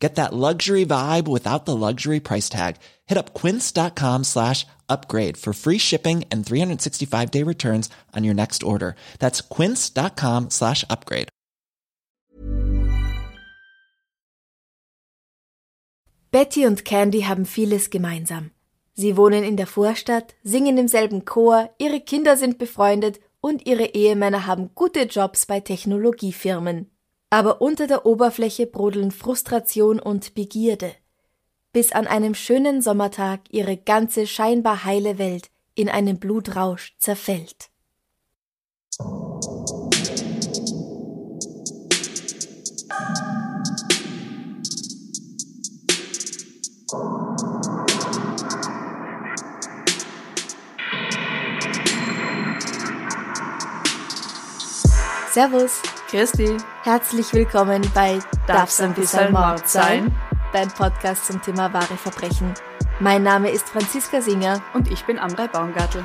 Get that luxury vibe without the luxury price tag. Hit up quince.com slash upgrade for free shipping and 365 day returns on your next order. That's quince.com slash upgrade. Betty und Candy haben vieles gemeinsam. Sie wohnen in der Vorstadt, singen im selben Chor, ihre Kinder sind befreundet und ihre Ehemänner haben gute Jobs bei Technologiefirmen. Aber unter der Oberfläche brodeln Frustration und Begierde, bis an einem schönen Sommertag ihre ganze scheinbar heile Welt in einem Blutrausch zerfällt. Servus, Christi, herzlich willkommen bei Darf's ein bisschen Mord sein? Dein Podcast zum Thema wahre Verbrechen. Mein Name ist Franziska Singer. und ich bin Amrei Baumgartel.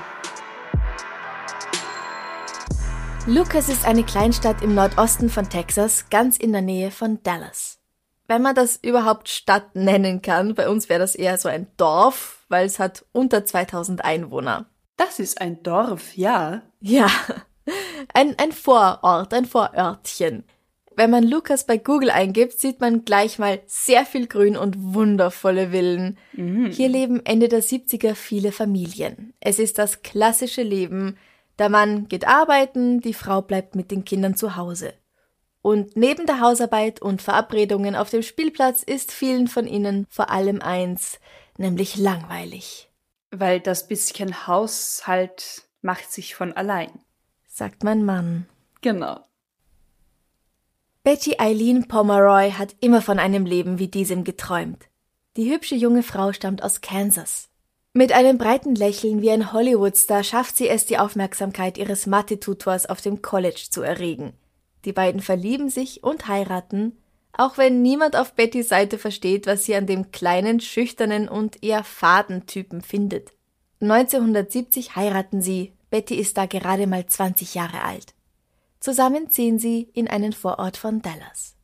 Lucas ist eine Kleinstadt im Nordosten von Texas, ganz in der Nähe von Dallas. Wenn man das überhaupt Stadt nennen kann, bei uns wäre das eher so ein Dorf, weil es hat unter 2000 Einwohner. Das ist ein Dorf, ja. Ja, ein, ein Vorort, ein Vorörtchen. Wenn man Lukas bei Google eingibt, sieht man gleich mal sehr viel Grün und wundervolle Villen. Hier leben Ende der 70er viele Familien. Es ist das klassische Leben. Der Mann geht arbeiten, die Frau bleibt mit den Kindern zu Hause. Und neben der Hausarbeit und Verabredungen auf dem Spielplatz ist vielen von ihnen vor allem eins, nämlich langweilig, Weil das bisschen Haushalt macht sich von allein. Sagt mein Mann. Genau. Betty Eileen Pomeroy hat immer von einem Leben wie diesem geträumt. Die hübsche junge Frau stammt aus Kansas. Mit einem breiten Lächeln wie ein Hollywoodstar schafft sie es, die Aufmerksamkeit ihres Mathe-Tutors auf dem College zu erregen. Die beiden verlieben sich und heiraten, auch wenn niemand auf Bettys Seite versteht, was sie an dem kleinen, schüchternen und eher faden Typen findet. 1970 heiraten sie, Betty ist da gerade mal 20 Jahre alt. Zusammen ziehen sie in einen Vorort von Dallas.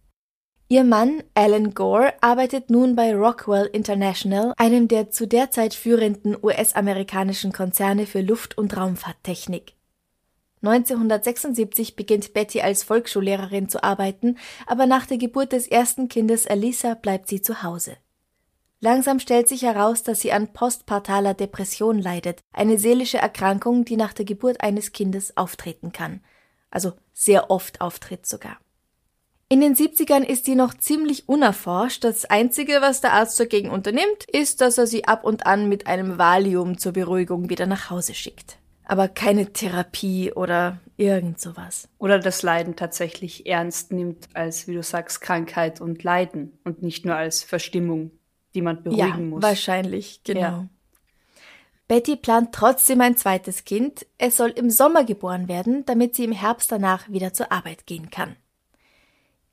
Ihr Mann, Alan Gore, arbeitet nun bei Rockwell International, einem der zu der Zeit führenden US-amerikanischen Konzerne für Luft- und Raumfahrttechnik. 1976 beginnt Betty als Volksschullehrerin zu arbeiten, aber nach der Geburt des ersten Kindes Elisa bleibt sie zu Hause. Langsam stellt sich heraus, dass sie an postpartaler Depression leidet, eine seelische Erkrankung, die nach der Geburt eines Kindes auftreten kann. Also sehr oft auftritt sogar. In den 70ern ist sie noch ziemlich unerforscht. Das Einzige, was der Arzt dagegen unternimmt, ist, dass er sie ab und an mit einem Valium zur Beruhigung wieder nach Hause schickt. Aber keine Therapie oder irgend sowas. Oder das Leiden tatsächlich ernst nimmt als, wie du sagst, Krankheit und Leiden und nicht nur als Verstimmung, die man beruhigen ja, muss. wahrscheinlich, genau. Ja. Betty plant trotzdem ein zweites Kind. Es soll im Sommer geboren werden, damit sie im Herbst danach wieder zur Arbeit gehen kann.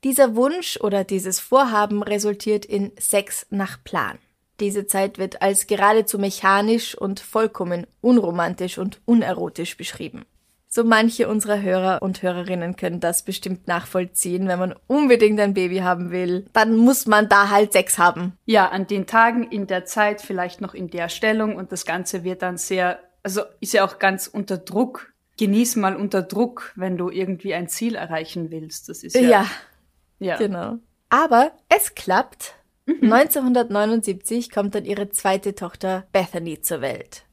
Dieser Wunsch oder dieses Vorhaben resultiert in Sex nach Plan. Diese Zeit wird als geradezu mechanisch und vollkommen unromantisch und unerotisch beschrieben. So manche unserer Hörer und Hörerinnen können das bestimmt nachvollziehen, wenn man unbedingt ein Baby haben will, dann muss man da halt Sex haben. Ja, an den Tagen, in der Zeit, vielleicht noch in der Stellung und das Ganze wird dann sehr, also ist ja auch ganz unter Druck. Genieß mal unter Druck, wenn du irgendwie ein Ziel erreichen willst. Das ist ja, ja ja. Genau. Aber es klappt. 1979 kommt dann ihre zweite Tochter Bethany zur Welt.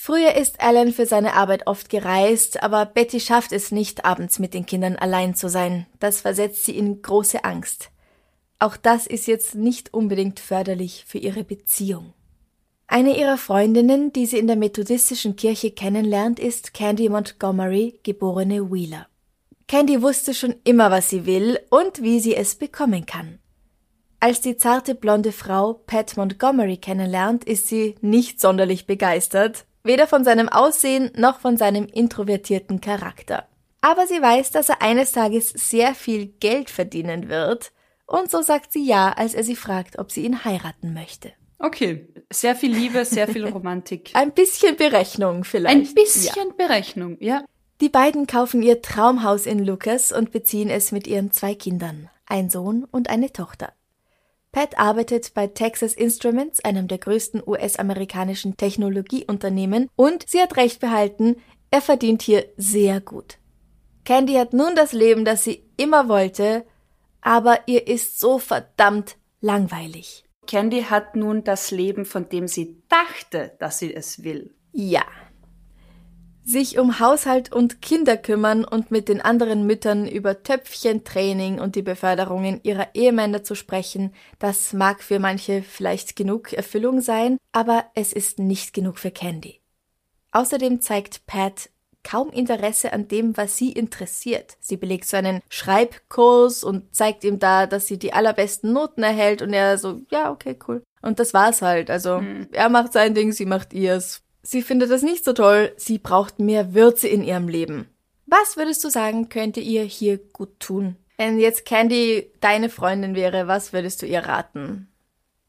Früher ist Alan für seine Arbeit oft gereist, aber Betty schafft es nicht, abends mit den Kindern allein zu sein. Das versetzt sie in große Angst. Auch das ist jetzt nicht unbedingt förderlich für ihre Beziehung. Eine ihrer Freundinnen, die sie in der methodistischen Kirche kennenlernt, ist Candy Montgomery, geborene Wheeler. Candy wusste schon immer, was sie will und wie sie es bekommen kann. Als die zarte blonde Frau Pat Montgomery kennenlernt, ist sie nicht sonderlich begeistert, weder von seinem Aussehen noch von seinem introvertierten Charakter. Aber sie weiß, dass er eines Tages sehr viel Geld verdienen wird. Und so sagt sie ja, als er sie fragt, ob sie ihn heiraten möchte. Okay, sehr viel Liebe, sehr viel Romantik. Ein bisschen Berechnung vielleicht. Ein bisschen ja. Berechnung, ja. Die beiden kaufen ihr Traumhaus in Lucas und beziehen es mit ihren zwei Kindern, ein Sohn und eine Tochter. Pat arbeitet bei Texas Instruments, einem der größten US-amerikanischen Technologieunternehmen, und sie hat recht behalten, er verdient hier sehr gut. Candy hat nun das Leben, das sie immer wollte, aber ihr ist so verdammt langweilig. Candy hat nun das Leben, von dem sie dachte, dass sie es will. Ja. Sich um Haushalt und Kinder kümmern und mit den anderen Müttern über Töpfchentraining und die Beförderungen ihrer Ehemänner zu sprechen, das mag für manche vielleicht genug Erfüllung sein, aber es ist nicht genug für Candy. Außerdem zeigt Pat kaum Interesse an dem, was sie interessiert. Sie belegt so einen Schreibkurs und zeigt ihm da, dass sie die allerbesten Noten erhält und er so, ja, okay, cool. Und das war's halt. Also, mhm. er macht sein Ding, sie macht ihrs. Sie findet das nicht so toll, sie braucht mehr Würze in ihrem Leben. Was würdest du sagen, könnte ihr hier gut tun? Wenn jetzt Candy deine Freundin wäre, was würdest du ihr raten?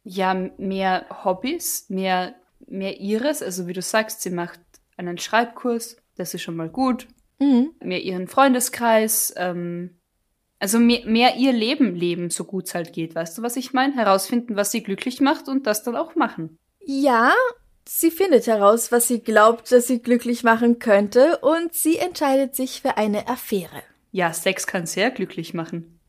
Ja, mehr Hobbys, mehr, mehr ihres. Also wie du sagst, sie macht einen Schreibkurs, das ist schon mal gut. Mhm. Mehr ihren Freundeskreis, ähm, also mehr, mehr ihr Leben leben, so gut es halt geht. Weißt du, was ich meine? Herausfinden, was sie glücklich macht und das dann auch machen. Ja, sie findet heraus, was sie glaubt, dass sie glücklich machen könnte und sie entscheidet sich für eine Affäre. Ja, Sex kann sehr glücklich machen.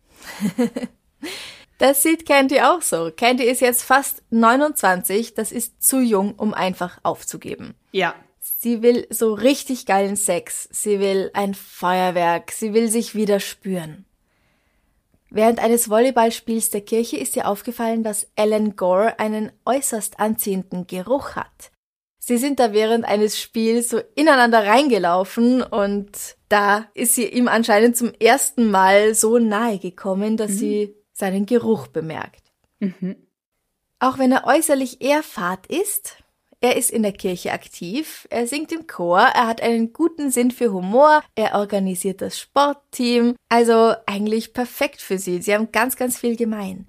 das sieht Candy auch so. Candy ist jetzt fast 29, das ist zu jung, um einfach aufzugeben. Ja, Sie will so richtig geilen Sex. Sie will ein Feuerwerk. Sie will sich wieder spüren. Während eines Volleyballspiels der Kirche ist ihr aufgefallen, dass Ellen Gore einen äußerst anziehenden Geruch hat. Sie sind da während eines Spiels so ineinander reingelaufen und da ist sie ihm anscheinend zum ersten Mal so nahe gekommen, dass mhm. sie seinen Geruch bemerkt. Mhm. Auch wenn er äußerlich eher fad ist, er ist in der Kirche aktiv, er singt im Chor, er hat einen guten Sinn für Humor, er organisiert das Sportteam. Also eigentlich perfekt für sie. Sie haben ganz, ganz viel gemein.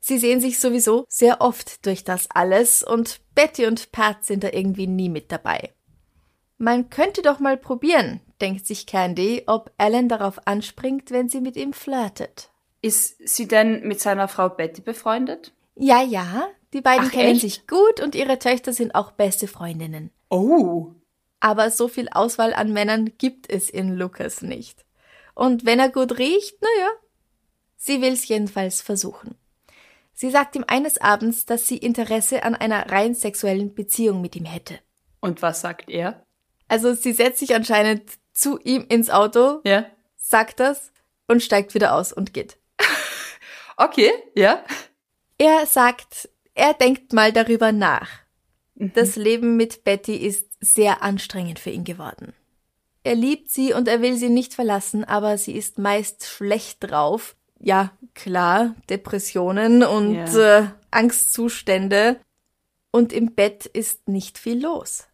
Sie sehen sich sowieso sehr oft durch das alles und Betty und Pat sind da irgendwie nie mit dabei. Man könnte doch mal probieren, denkt sich Candy, ob Alan darauf anspringt, wenn sie mit ihm flirtet. Ist sie denn mit seiner Frau Betty befreundet? Ja, ja, die beiden Ach, kennen echt? sich gut und ihre Töchter sind auch beste Freundinnen. Oh. Aber so viel Auswahl an Männern gibt es in Lucas nicht. Und wenn er gut riecht, naja. Sie will's jedenfalls versuchen. Sie sagt ihm eines Abends, dass sie Interesse an einer rein sexuellen Beziehung mit ihm hätte. Und was sagt er? Also sie setzt sich anscheinend zu ihm ins Auto, ja. sagt das und steigt wieder aus und geht. okay, ja. Er sagt, er denkt mal darüber nach. Mhm. Das Leben mit Betty ist sehr anstrengend für ihn geworden. Er liebt sie und er will sie nicht verlassen, aber sie ist meist schlecht drauf. Ja, klar, Depressionen und yeah. äh, Angstzustände. Und im Bett ist nicht viel los.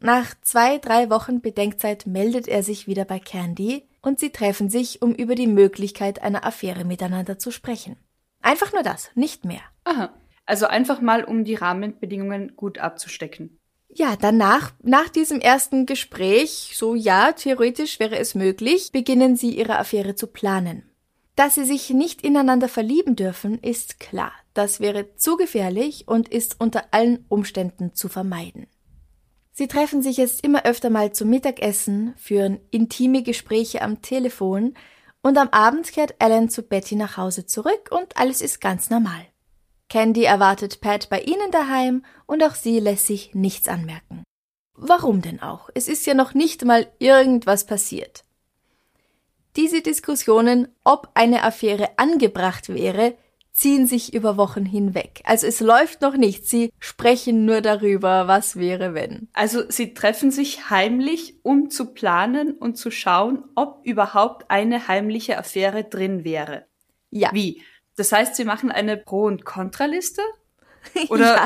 Nach zwei, drei Wochen Bedenkzeit meldet er sich wieder bei Candy und sie treffen sich, um über die Möglichkeit einer Affäre miteinander zu sprechen. Einfach nur das, nicht mehr. Aha. Also einfach mal, um die Rahmenbedingungen gut abzustecken. Ja, danach, nach diesem ersten Gespräch, so ja, theoretisch wäre es möglich, beginnen sie ihre Affäre zu planen. Dass sie sich nicht ineinander verlieben dürfen, ist klar. Das wäre zu gefährlich und ist unter allen Umständen zu vermeiden. Sie treffen sich jetzt immer öfter mal zum Mittagessen, führen intime Gespräche am Telefon und am Abend kehrt Alan zu Betty nach Hause zurück und alles ist ganz normal. Candy erwartet Pat bei ihnen daheim und auch sie lässt sich nichts anmerken. Warum denn auch? Es ist ja noch nicht mal irgendwas passiert. Diese Diskussionen, ob eine Affäre angebracht wäre, ziehen sich über Wochen hinweg. Also es läuft noch nicht. Sie sprechen nur darüber, was wäre, wenn. Also sie treffen sich heimlich, um zu planen und zu schauen, ob überhaupt eine heimliche Affäre drin wäre. Ja. Wie? Das heißt, sie machen eine Pro- und Kontraliste? Oder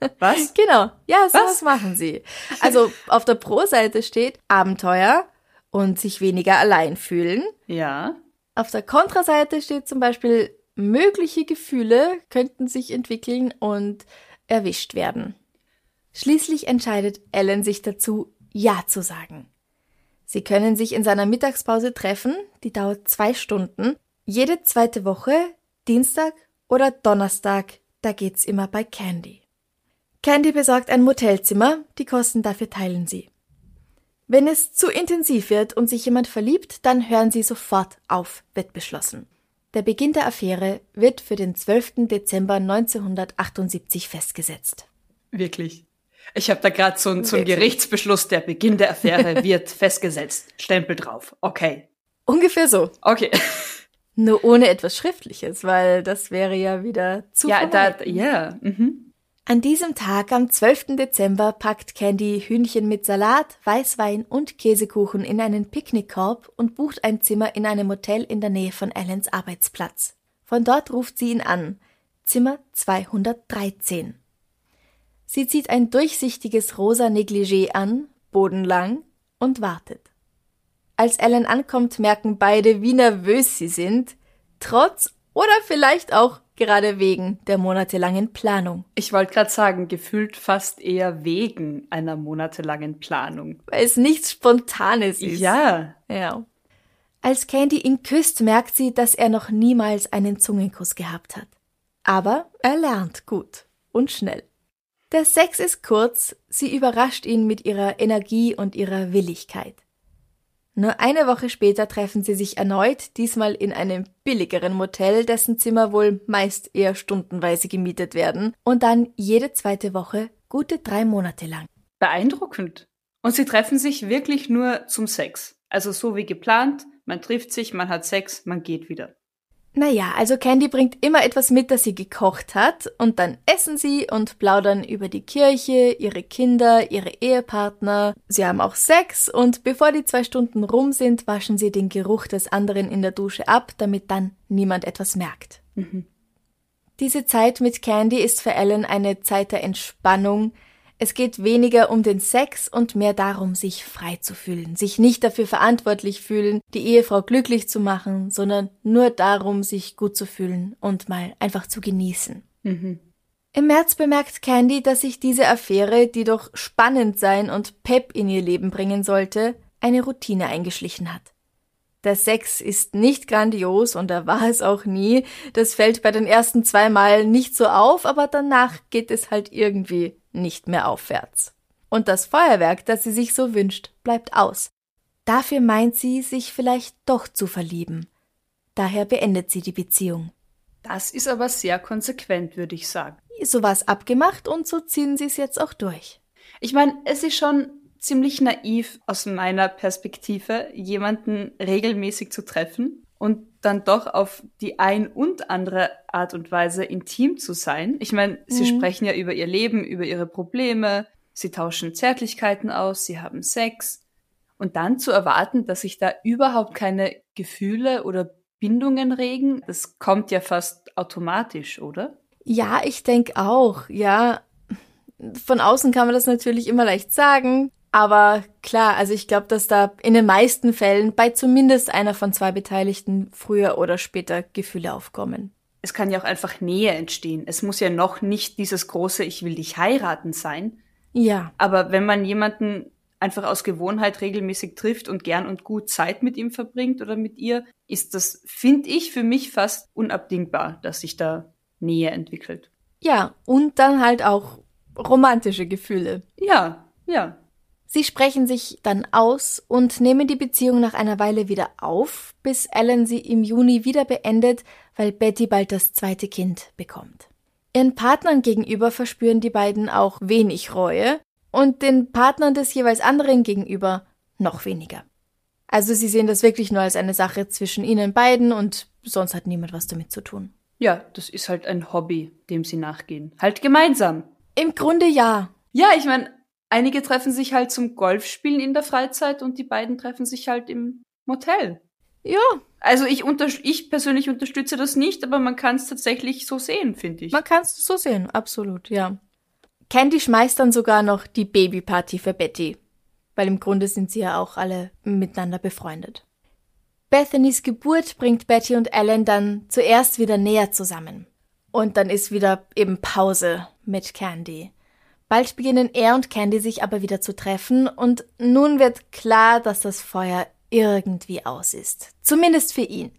ja. was? Genau. Ja, so was machen sie. Also auf der Pro-Seite steht Abenteuer und sich weniger allein fühlen. Ja. Auf der Kontraseite steht zum Beispiel, mögliche Gefühle könnten sich entwickeln und erwischt werden. Schließlich entscheidet Ellen sich dazu, Ja zu sagen. Sie können sich in seiner Mittagspause treffen, die dauert zwei Stunden, jede zweite Woche, Dienstag oder Donnerstag, da geht's immer bei Candy. Candy besorgt ein Motelzimmer, die Kosten dafür teilen sie. Wenn es zu intensiv wird und sich jemand verliebt, dann hören sie sofort auf, wird beschlossen. Der Beginn der Affäre wird für den 12. Dezember 1978 festgesetzt. Wirklich. Ich habe da gerade so, so einen Gerichtsbeschluss, der Beginn der Affäre wird festgesetzt. Stempel drauf. Okay. Ungefähr so. Okay. Nur ohne etwas Schriftliches, weil das wäre ja wieder zu Ja, da, ja. Mhm. An diesem Tag, am 12. Dezember, packt Candy Hühnchen mit Salat, Weißwein und Käsekuchen in einen Picknickkorb und bucht ein Zimmer in einem Hotel in der Nähe von Allens Arbeitsplatz. Von dort ruft sie ihn an. Zimmer 213. Sie zieht ein durchsichtiges rosa Negligé an, bodenlang, und wartet. Als Ellen ankommt, merken beide, wie nervös sie sind, trotz oder vielleicht auch gerade wegen der monatelangen Planung. Ich wollte gerade sagen, gefühlt fast eher wegen einer monatelangen Planung. Weil es nichts Spontanes ist. Ja. Ja. Als Candy ihn küsst, merkt sie, dass er noch niemals einen Zungenkuss gehabt hat. Aber er lernt gut und schnell. Der Sex ist kurz, sie überrascht ihn mit ihrer Energie und ihrer Willigkeit. Nur eine Woche später treffen sie sich erneut, diesmal in einem billigeren Motel, dessen Zimmer wohl meist eher stundenweise gemietet werden, und dann jede zweite Woche gute drei Monate lang. Beeindruckend. Und sie treffen sich wirklich nur zum Sex. Also so wie geplant, man trifft sich, man hat Sex, man geht wieder. Naja, also Candy bringt immer etwas mit, das sie gekocht hat, und dann essen sie und plaudern über die Kirche, ihre Kinder, ihre Ehepartner. Sie haben auch Sex, und bevor die zwei Stunden rum sind, waschen sie den Geruch des anderen in der Dusche ab, damit dann niemand etwas merkt. Mhm. Diese Zeit mit Candy ist für Ellen eine Zeit der Entspannung, es geht weniger um den Sex und mehr darum, sich frei zu fühlen, sich nicht dafür verantwortlich fühlen, die Ehefrau glücklich zu machen, sondern nur darum, sich gut zu fühlen und mal einfach zu genießen. Mhm. Im März bemerkt Candy, dass sich diese Affäre, die doch spannend sein und Pep in ihr Leben bringen sollte, eine Routine eingeschlichen hat. Der Sex ist nicht grandios und er war es auch nie. Das fällt bei den ersten zwei Mal nicht so auf, aber danach geht es halt irgendwie nicht mehr aufwärts. Und das Feuerwerk, das sie sich so wünscht, bleibt aus. Dafür meint sie, sich vielleicht doch zu verlieben. Daher beendet sie die Beziehung. Das ist aber sehr konsequent, würde ich sagen. So war's abgemacht und so ziehen sie es jetzt auch durch. Ich meine, es ist schon ziemlich naiv aus meiner Perspektive, jemanden regelmäßig zu treffen und dann doch auf die ein und andere Art und Weise intim zu sein. Ich meine, sie mhm. sprechen ja über ihr Leben, über ihre Probleme, sie tauschen Zärtlichkeiten aus, sie haben Sex. Und dann zu erwarten, dass sich da überhaupt keine Gefühle oder Bindungen regen, das kommt ja fast automatisch, oder? Ja, ich denke auch, ja. Von außen kann man das natürlich immer leicht sagen, aber klar, also ich glaube, dass da in den meisten Fällen bei zumindest einer von zwei Beteiligten früher oder später Gefühle aufkommen. Es kann ja auch einfach Nähe entstehen. Es muss ja noch nicht dieses große Ich will dich heiraten sein. Ja. Aber wenn man jemanden einfach aus Gewohnheit regelmäßig trifft und gern und gut Zeit mit ihm verbringt oder mit ihr, ist das, finde ich, für mich fast unabdingbar, dass sich da Nähe entwickelt. Ja, und dann halt auch romantische Gefühle. Ja, ja. Sie sprechen sich dann aus und nehmen die Beziehung nach einer Weile wieder auf, bis Ellen sie im Juni wieder beendet, weil Betty bald das zweite Kind bekommt. Ihren Partnern gegenüber verspüren die beiden auch wenig Reue und den Partnern des jeweils anderen gegenüber noch weniger. Also sie sehen das wirklich nur als eine Sache zwischen ihnen beiden und sonst hat niemand was damit zu tun. Ja, das ist halt ein Hobby, dem sie nachgehen. Halt gemeinsam. Im Grunde ja. Ja, ich meine, einige treffen sich halt zum Golfspielen in der Freizeit und die beiden treffen sich halt im Motel. Ja. Also ich, ich persönlich unterstütze das nicht, aber man kann es tatsächlich so sehen, finde ich. Man kann es so sehen, absolut, ja. Candy schmeißt dann sogar noch die Babyparty für Betty. weil im Grunde sind sie ja auch alle miteinander befreundet. Bethany's Geburt bringt Betty und Alan dann zuerst wieder näher zusammen. Und dann ist wieder eben Pause mit Candy. Bald beginnen er und Candy sich aber wieder zu treffen und nun wird klar, dass das Feuer irgendwie aus ist. Zumindest für ihn.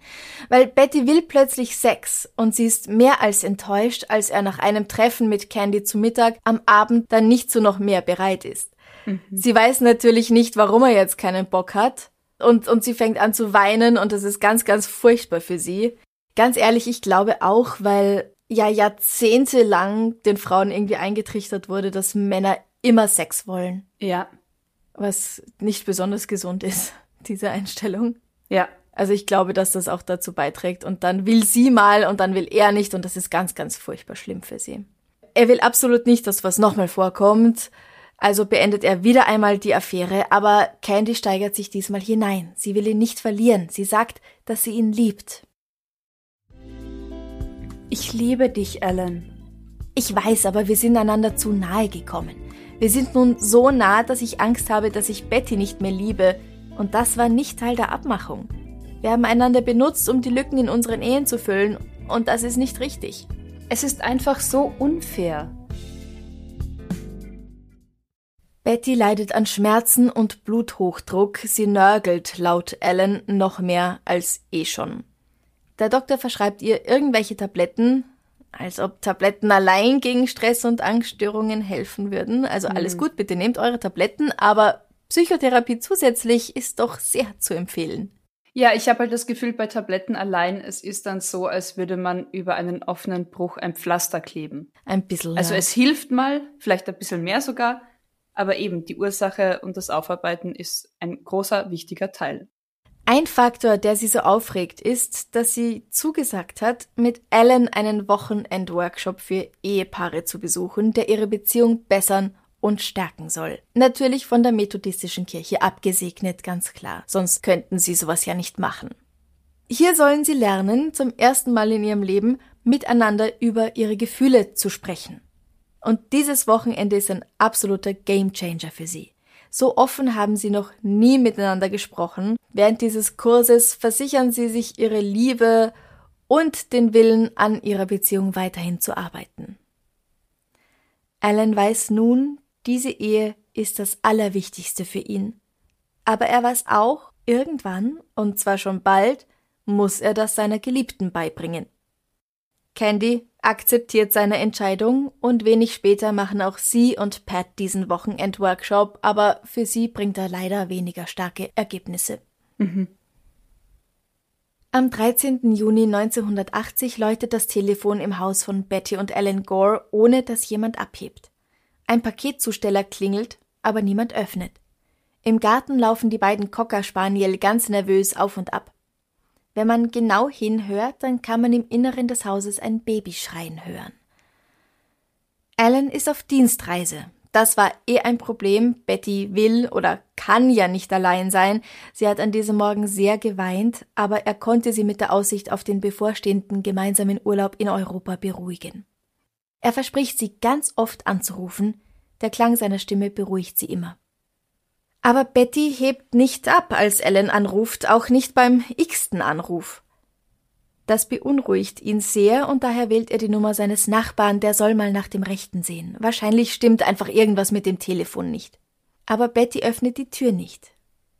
Weil Betty will plötzlich Sex und sie ist mehr als enttäuscht, als er nach einem Treffen mit Candy zu Mittag am Abend dann nicht zu noch mehr bereit ist. Mhm. Sie weiß natürlich nicht, warum er jetzt keinen Bock hat und, und sie fängt an zu weinen und das ist ganz, ganz furchtbar für sie. Ganz ehrlich, ich glaube auch, weil ja jahrzehntelang den Frauen irgendwie eingetrichtert wurde, dass Männer immer Sex wollen. Ja. Was nicht besonders gesund ist, diese Einstellung. Ja. Also ich glaube, dass das auch dazu beiträgt. Und dann will sie mal und dann will er nicht und das ist ganz, ganz furchtbar schlimm für sie. Er will absolut nicht, dass was nochmal vorkommt. Also beendet er wieder einmal die Affäre, aber Candy steigert sich diesmal hinein. Sie will ihn nicht verlieren. Sie sagt, dass sie ihn liebt. Ich liebe dich, Alan. Ich weiß, aber wir sind einander zu nahe gekommen. Wir sind nun so nah, dass ich Angst habe, dass ich Betty nicht mehr liebe. Und das war nicht Teil der Abmachung. Wir haben einander benutzt, um die Lücken in unseren Ehen zu füllen. Und das ist nicht richtig. Es ist einfach so unfair. Betty leidet an Schmerzen und Bluthochdruck. Sie nörgelt laut Ellen noch mehr als eh schon. Der Doktor verschreibt ihr irgendwelche Tabletten, als ob Tabletten allein gegen Stress und Angststörungen helfen würden. Also alles mhm. gut, bitte nehmt eure Tabletten, aber Psychotherapie zusätzlich ist doch sehr zu empfehlen. Ja, ich habe halt das Gefühl, bei Tabletten allein, es ist dann so, als würde man über einen offenen Bruch ein Pflaster kleben. Ein bisschen. Also ja. es hilft mal, vielleicht ein bisschen mehr sogar, aber eben die Ursache und das Aufarbeiten ist ein großer, wichtiger Teil. Ein Faktor, der sie so aufregt, ist, dass sie zugesagt hat, mit Alan einen Wochenend-Workshop für Ehepaare zu besuchen, der ihre Beziehung bessern und stärken soll. Natürlich von der methodistischen Kirche abgesegnet, ganz klar. Sonst könnten sie sowas ja nicht machen. Hier sollen sie lernen, zum ersten Mal in ihrem Leben miteinander über ihre Gefühle zu sprechen. Und dieses Wochenende ist ein absoluter Gamechanger für sie. So offen haben sie noch nie miteinander gesprochen. Während dieses Kurses versichern sie sich ihre Liebe und den Willen, an ihrer Beziehung weiterhin zu arbeiten. Alan weiß nun, diese Ehe ist das Allerwichtigste für ihn. Aber er weiß auch, irgendwann, und zwar schon bald, muss er das seiner Geliebten beibringen. Candy akzeptiert seine Entscheidung und wenig später machen auch sie und Pat diesen Wochenend-Workshop, aber für sie bringt er leider weniger starke Ergebnisse. Mhm. Am 13. Juni 1980 läutet das Telefon im Haus von Betty und Alan Gore, ohne dass jemand abhebt. Ein Paketzusteller klingelt, aber niemand öffnet. Im Garten laufen die beiden Cocker Spaniel ganz nervös auf und ab. Wenn man genau hinhört, dann kann man im Inneren des Hauses ein Baby schreien hören. Alan ist auf Dienstreise. Das war eh ein Problem. Betty will oder kann ja nicht allein sein. Sie hat an diesem Morgen sehr geweint, aber er konnte sie mit der Aussicht auf den bevorstehenden gemeinsamen Urlaub in Europa beruhigen. Er verspricht sie ganz oft anzurufen. Der Klang seiner Stimme beruhigt sie immer. Aber Betty hebt nicht ab, als Ellen anruft, auch nicht beim x-ten Anruf. Das beunruhigt ihn sehr und daher wählt er die Nummer seines Nachbarn, der soll mal nach dem Rechten sehen. Wahrscheinlich stimmt einfach irgendwas mit dem Telefon nicht. Aber Betty öffnet die Tür nicht.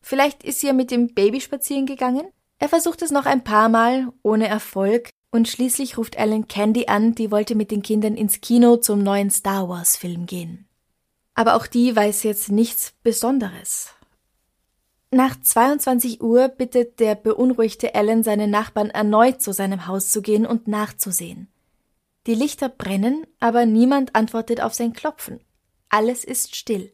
Vielleicht ist sie ja mit dem Baby spazieren gegangen? Er versucht es noch ein paar Mal, ohne Erfolg, und schließlich ruft Ellen Candy an, die wollte mit den Kindern ins Kino zum neuen Star Wars Film gehen aber auch die weiß jetzt nichts Besonderes. Nach 22 Uhr bittet der beunruhigte Alan seine Nachbarn erneut zu seinem Haus zu gehen und nachzusehen. Die Lichter brennen, aber niemand antwortet auf sein Klopfen. Alles ist still.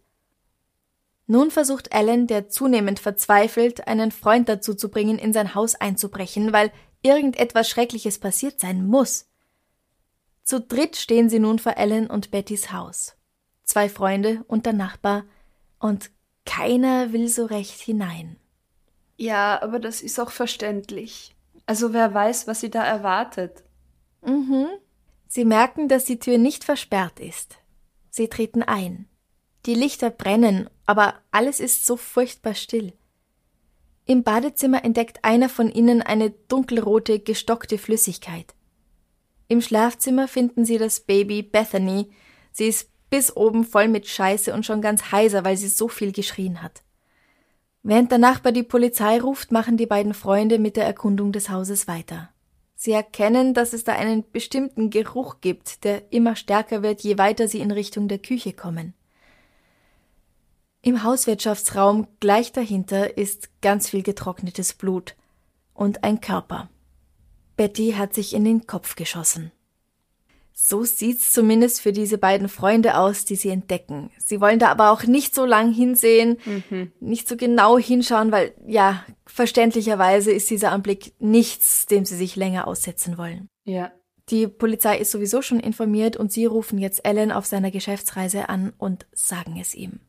Nun versucht Alan, der zunehmend verzweifelt, einen Freund dazu zu bringen, in sein Haus einzubrechen, weil irgendetwas Schreckliches passiert sein muss. Zu dritt stehen sie nun vor Alan und Bettys Haus zwei Freunde und der Nachbar, und keiner will so recht hinein. Ja, aber das ist auch verständlich. Also wer weiß, was sie da erwartet. Mhm. Sie merken, dass die Tür nicht versperrt ist. Sie treten ein. Die Lichter brennen, aber alles ist so furchtbar still. Im Badezimmer entdeckt einer von ihnen eine dunkelrote, gestockte Flüssigkeit. Im Schlafzimmer finden sie das Baby Bethany. Sie ist bis oben voll mit Scheiße und schon ganz heiser, weil sie so viel geschrien hat. Während der Nachbar die Polizei ruft, machen die beiden Freunde mit der Erkundung des Hauses weiter. Sie erkennen, dass es da einen bestimmten Geruch gibt, der immer stärker wird, je weiter sie in Richtung der Küche kommen. Im Hauswirtschaftsraum gleich dahinter ist ganz viel getrocknetes Blut und ein Körper. Betty hat sich in den Kopf geschossen. So sieht's zumindest für diese beiden Freunde aus, die sie entdecken. Sie wollen da aber auch nicht so lang hinsehen, mhm. nicht so genau hinschauen, weil, ja, verständlicherweise ist dieser Anblick nichts, dem sie sich länger aussetzen wollen. Ja. Die Polizei ist sowieso schon informiert und sie rufen jetzt Alan auf seiner Geschäftsreise an und sagen es ihm.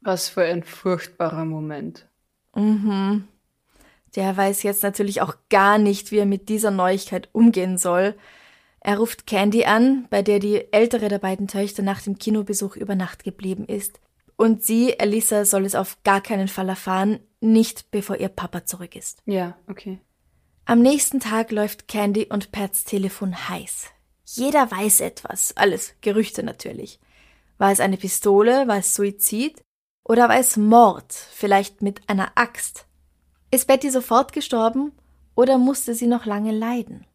Was für ein furchtbarer Moment. Mhm. Der weiß jetzt natürlich auch gar nicht, wie er mit dieser Neuigkeit umgehen soll. Er ruft Candy an, bei der die ältere der beiden Töchter nach dem Kinobesuch über Nacht geblieben ist. Und sie, Elisa, soll es auf gar keinen Fall erfahren, nicht bevor ihr Papa zurück ist. Ja, okay. Am nächsten Tag läuft Candy und Pats Telefon heiß. Jeder weiß etwas, alles Gerüchte natürlich. War es eine Pistole, war es Suizid oder war es Mord, vielleicht mit einer Axt? Ist Betty sofort gestorben oder musste sie noch lange leiden?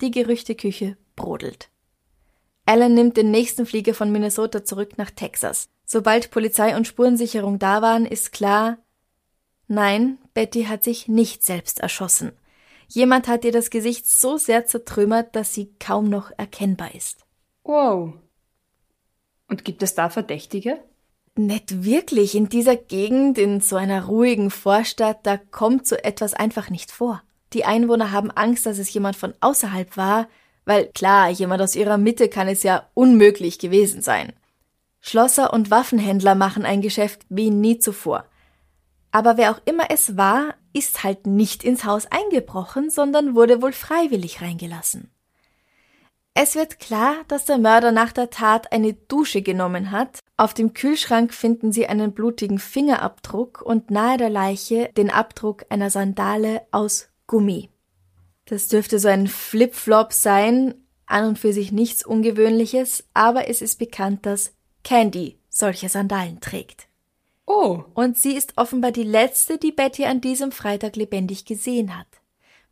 Die Gerüchteküche brodelt. Alan nimmt den nächsten Flieger von Minnesota zurück nach Texas. Sobald Polizei und Spurensicherung da waren, ist klar, nein, Betty hat sich nicht selbst erschossen. Jemand hat ihr das Gesicht so sehr zertrümmert, dass sie kaum noch erkennbar ist. Wow. Und gibt es da Verdächtige? Nicht wirklich. In dieser Gegend, in so einer ruhigen Vorstadt, da kommt so etwas einfach nicht vor. Die Einwohner haben Angst, dass es jemand von außerhalb war, weil klar, jemand aus ihrer Mitte kann es ja unmöglich gewesen sein. Schlosser und Waffenhändler machen ein Geschäft wie nie zuvor. Aber wer auch immer es war, ist halt nicht ins Haus eingebrochen, sondern wurde wohl freiwillig reingelassen. Es wird klar, dass der Mörder nach der Tat eine Dusche genommen hat. Auf dem Kühlschrank finden sie einen blutigen Fingerabdruck und nahe der Leiche den Abdruck einer Sandale aus Gummi. Das dürfte so ein Flip-Flop sein, an und für sich nichts Ungewöhnliches, aber es ist bekannt, dass Candy solche Sandalen trägt. Oh. Und sie ist offenbar die letzte, die Betty an diesem Freitag lebendig gesehen hat.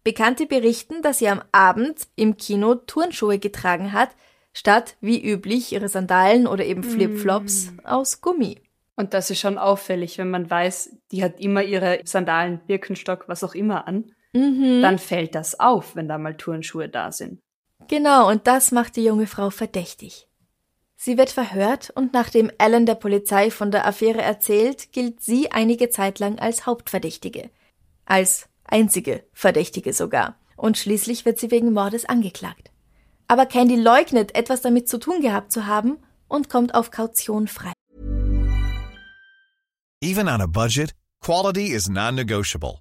Bekannte berichten, dass sie am Abend im Kino Turnschuhe getragen hat, statt wie üblich ihre Sandalen oder eben Flipflops mm. aus Gummi. Und das ist schon auffällig, wenn man weiß, die hat immer ihre Sandalen, Birkenstock, was auch immer an. Mhm. Dann fällt das auf, wenn da mal Turnschuhe da sind. Genau, und das macht die junge Frau verdächtig. Sie wird verhört und nachdem Alan der Polizei von der Affäre erzählt, gilt sie einige Zeit lang als Hauptverdächtige. Als einzige Verdächtige sogar. Und schließlich wird sie wegen Mordes angeklagt. Aber Candy leugnet, etwas damit zu tun gehabt zu haben und kommt auf Kaution frei. Even on a budget, quality is non-negotiable.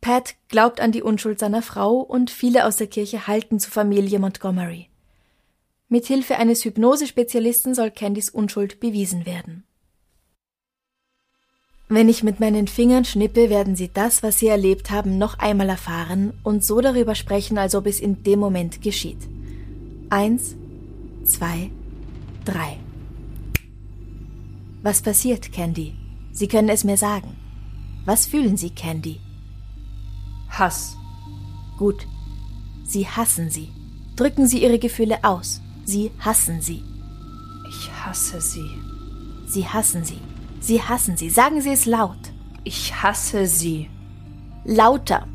Pat glaubt an die Unschuld seiner Frau und viele aus der Kirche halten zur Familie Montgomery. Mit Hilfe eines Hypnosespezialisten soll Candys Unschuld bewiesen werden. Wenn ich mit meinen Fingern schnippe, werden Sie das, was Sie erlebt haben, noch einmal erfahren und so darüber sprechen, als ob es in dem Moment geschieht. Eins, zwei, drei. Was passiert, Candy? Sie können es mir sagen. Was fühlen Sie, Candy? Hass. Gut. Sie hassen sie. Drücken Sie Ihre Gefühle aus. Sie hassen sie. Ich hasse sie. Sie hassen sie. Sie hassen sie. Sagen Sie es laut. Ich hasse sie. Lauter.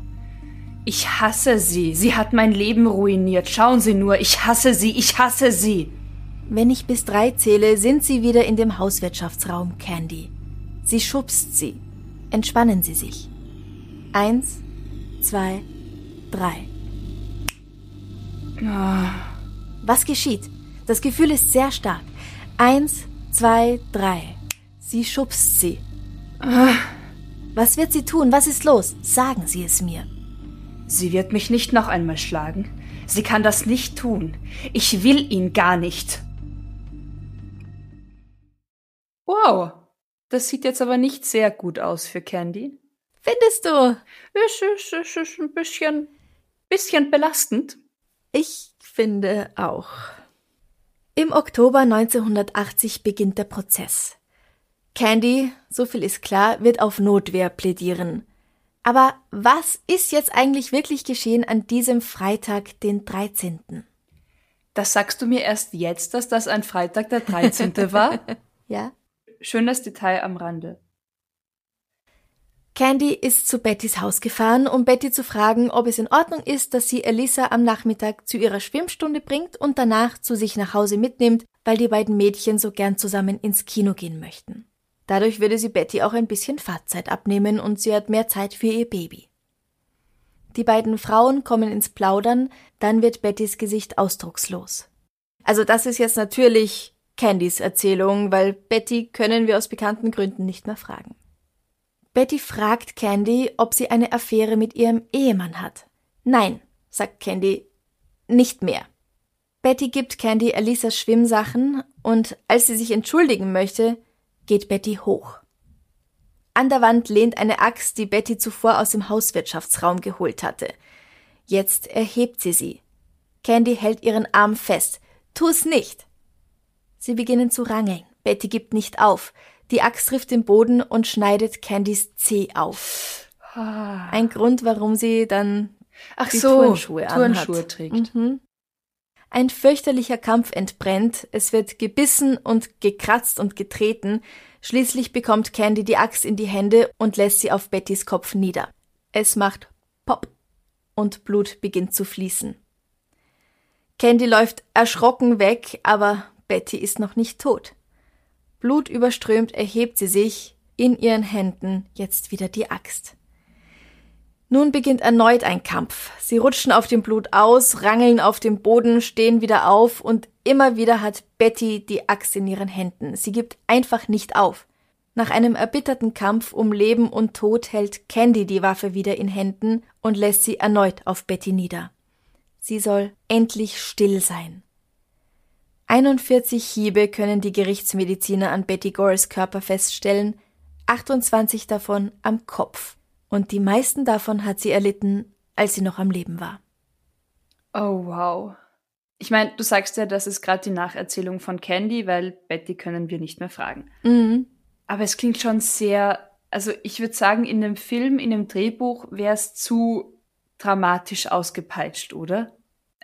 Ich hasse sie. Sie hat mein Leben ruiniert. Schauen Sie nur. Ich hasse sie. Ich hasse sie. Wenn ich bis drei zähle, sind Sie wieder in dem Hauswirtschaftsraum, Candy. Sie schubst Sie. Entspannen Sie sich. Eins, zwei, drei. Was geschieht? Das Gefühl ist sehr stark. Eins, zwei, drei. Sie schubst sie. Was wird sie tun? Was ist los? Sagen Sie es mir. Sie wird mich nicht noch einmal schlagen. Sie kann das nicht tun. Ich will ihn gar nicht. Wow, das sieht jetzt aber nicht sehr gut aus für Candy. Findest du? Es ist, es ist ein bisschen, bisschen belastend. Ich finde auch. Im Oktober 1980 beginnt der Prozess. Candy, so viel ist klar, wird auf Notwehr plädieren. Aber was ist jetzt eigentlich wirklich geschehen an diesem Freitag, den 13.? Das sagst du mir erst jetzt, dass das ein Freitag der 13. war? Ja? Schönes Detail am Rande. Candy ist zu Bettys Haus gefahren, um Betty zu fragen, ob es in Ordnung ist, dass sie Elisa am Nachmittag zu ihrer Schwimmstunde bringt und danach zu sich nach Hause mitnimmt, weil die beiden Mädchen so gern zusammen ins Kino gehen möchten. Dadurch würde sie Betty auch ein bisschen Fahrzeit abnehmen und sie hat mehr Zeit für ihr Baby. Die beiden Frauen kommen ins Plaudern, dann wird Bettys Gesicht ausdruckslos. Also das ist jetzt natürlich Candys Erzählung, weil Betty können wir aus bekannten Gründen nicht mehr fragen. Betty fragt Candy, ob sie eine Affäre mit ihrem Ehemann hat. Nein, sagt Candy, nicht mehr. Betty gibt Candy Alisas Schwimmsachen und als sie sich entschuldigen möchte, geht Betty hoch. An der Wand lehnt eine Axt, die Betty zuvor aus dem Hauswirtschaftsraum geholt hatte. Jetzt erhebt sie sie. Candy hält ihren Arm fest. Tu's nicht! Sie beginnen zu rangeln. Betty gibt nicht auf. Die Axt trifft den Boden und schneidet Candys Zeh auf. Ein Grund, warum sie dann Ach die so, Turnschuhe, Turnschuhe anhat. trägt. Mhm. Ein fürchterlicher Kampf entbrennt, es wird gebissen und gekratzt und getreten, schließlich bekommt Candy die Axt in die Hände und lässt sie auf Bettys Kopf nieder. Es macht Pop und Blut beginnt zu fließen. Candy läuft erschrocken weg, aber Betty ist noch nicht tot. Blutüberströmt erhebt sie sich, in ihren Händen jetzt wieder die Axt. Nun beginnt erneut ein Kampf. Sie rutschen auf dem Blut aus, rangeln auf dem Boden, stehen wieder auf und immer wieder hat Betty die Axt in ihren Händen. Sie gibt einfach nicht auf. Nach einem erbitterten Kampf um Leben und Tod hält Candy die Waffe wieder in Händen und lässt sie erneut auf Betty nieder. Sie soll endlich still sein. 41 Hiebe können die Gerichtsmediziner an Betty Gores Körper feststellen, 28 davon am Kopf. Und die meisten davon hat sie erlitten, als sie noch am Leben war. Oh, wow. Ich meine, du sagst ja, das ist gerade die Nacherzählung von Candy, weil Betty können wir nicht mehr fragen. Mhm. Aber es klingt schon sehr, also ich würde sagen, in dem Film, in dem Drehbuch wäre es zu dramatisch ausgepeitscht, oder?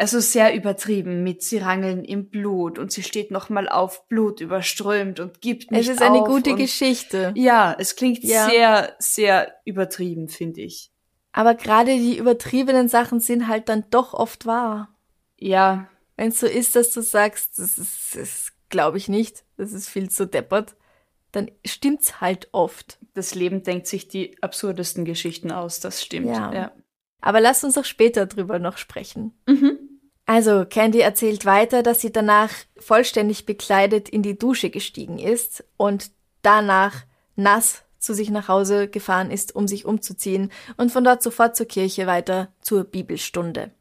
Also sehr übertrieben mit sie rangeln im Blut und sie steht nochmal auf, Blut überströmt und gibt nicht Es ist eine gute Geschichte. Ja, es klingt Ja. sehr, sehr übertrieben, finde ich. Aber gerade die übertriebenen Sachen sind halt dann doch oft wahr. Ja, Wenn es so ist, dass du sagst, das ist, das glaube ich nicht, das ist viel zu deppert, dann stimmt's halt oft. das Leben denkt sich die absurdesten Geschichten aus, das stimmt. Ja. ja. Aber lass uns auch später drüber noch sprechen. Mhm. Also, Candy erzählt weiter, dass sie danach vollständig bekleidet in die Dusche gestiegen ist und danach nass zu sich nach Hause gefahren ist, um sich umzuziehen und von dort sofort zur Kirche weiter zur Bibelstunde.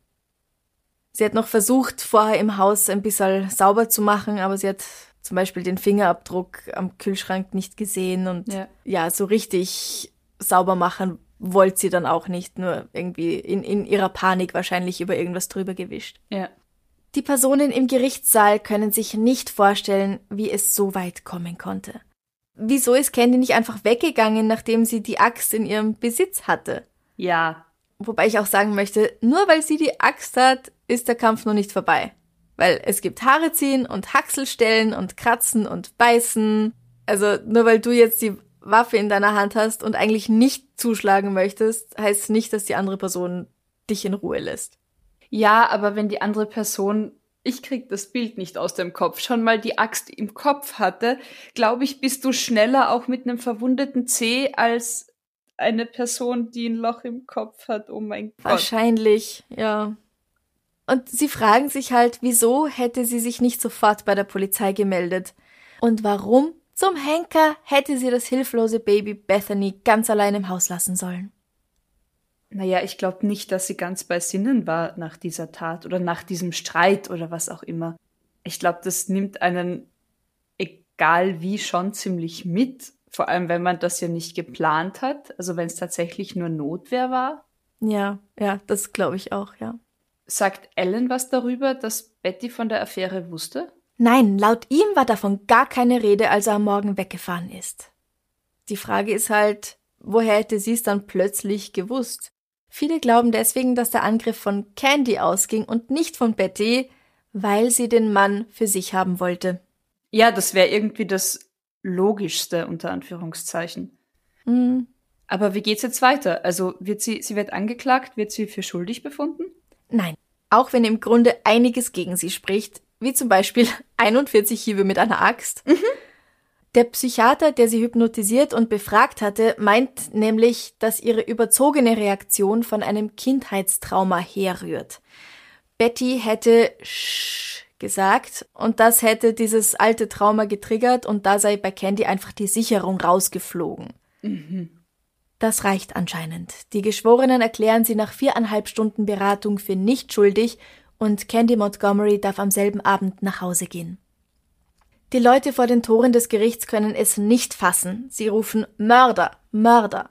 Sie hat noch versucht, vorher im Haus ein bisschen sauber zu machen, aber sie hat zum Beispiel den Fingerabdruck am Kühlschrank nicht gesehen und Ja. ja, so richtig sauber machen wollte sie dann auch nicht, nur irgendwie in, in ihrer Panik wahrscheinlich über irgendwas drüber gewischt. ja. Die Personen im Gerichtssaal können sich nicht vorstellen, wie es so weit kommen konnte. wieso ist Candy nicht einfach weggegangen, nachdem sie die Axt in ihrem Besitz hatte? Ja. Wobei ich auch sagen möchte, nur weil sie die Axt hat, ist der Kampf noch nicht vorbei. Weil es gibt Haare ziehen und Haxelstellen und Kratzen und Beißen. Also nur weil du jetzt die Waffe in deiner Hand hast und eigentlich nicht zuschlagen möchtest, heißt nicht, dass die andere Person dich in Ruhe lässt. Ja, aber wenn die andere Person, ich krieg das Bild nicht aus dem Kopf, schon mal die Axt im Kopf hatte, glaube ich, bist du schneller auch mit einem verwundeten C als eine Person, die ein Loch im Kopf hat. Oh mein Gott. Wahrscheinlich, ja. Und sie fragen sich halt, wieso hätte sie sich nicht sofort bei der Polizei gemeldet? Und warum zum Henker hätte sie das hilflose Baby Bethany ganz allein im Haus lassen sollen? Naja, ich glaube nicht, dass sie ganz bei Sinnen war nach dieser Tat oder nach diesem Streit oder was auch immer. Ich glaube, das nimmt einen, egal wie, schon ziemlich mit. Vor allem, wenn man das ja nicht geplant hat. Also wenn es tatsächlich nur Notwehr war. Ja, ja, das glaube ich auch, ja. Sagt Ellen was darüber, dass Betty von der Affäre wusste? Nein, laut ihm war davon gar keine Rede, als er am Morgen weggefahren ist. Die Frage ist halt, woher hätte sie es dann plötzlich gewusst? Viele glauben deswegen, dass der Angriff von Candy ausging und nicht von Betty, weil sie den Mann für sich haben wollte. Ja, das wäre irgendwie das logischste unter Anführungszeichen. Mhm. Aber wie geht's jetzt weiter? Also wird sie, sie wird angeklagt, wird sie für schuldig befunden? Nein, auch wenn im Grunde einiges gegen sie spricht, wie zum Beispiel 41 Hiebe mit einer Axt. Mhm. Der Psychiater, der sie hypnotisiert und befragt hatte, meint nämlich, dass ihre überzogene Reaktion von einem Kindheitstrauma herrührt. Betty hätte Sch gesagt und das hätte dieses alte Trauma getriggert und da sei bei Candy einfach die Sicherung rausgeflogen. Mhm. Das reicht anscheinend. Die Geschworenen erklären sie nach viereinhalb Stunden Beratung für nicht schuldig und Candy Montgomery darf am selben Abend nach Hause gehen. Die Leute vor den Toren des Gerichts können es nicht fassen. Sie rufen Mörder, Mörder.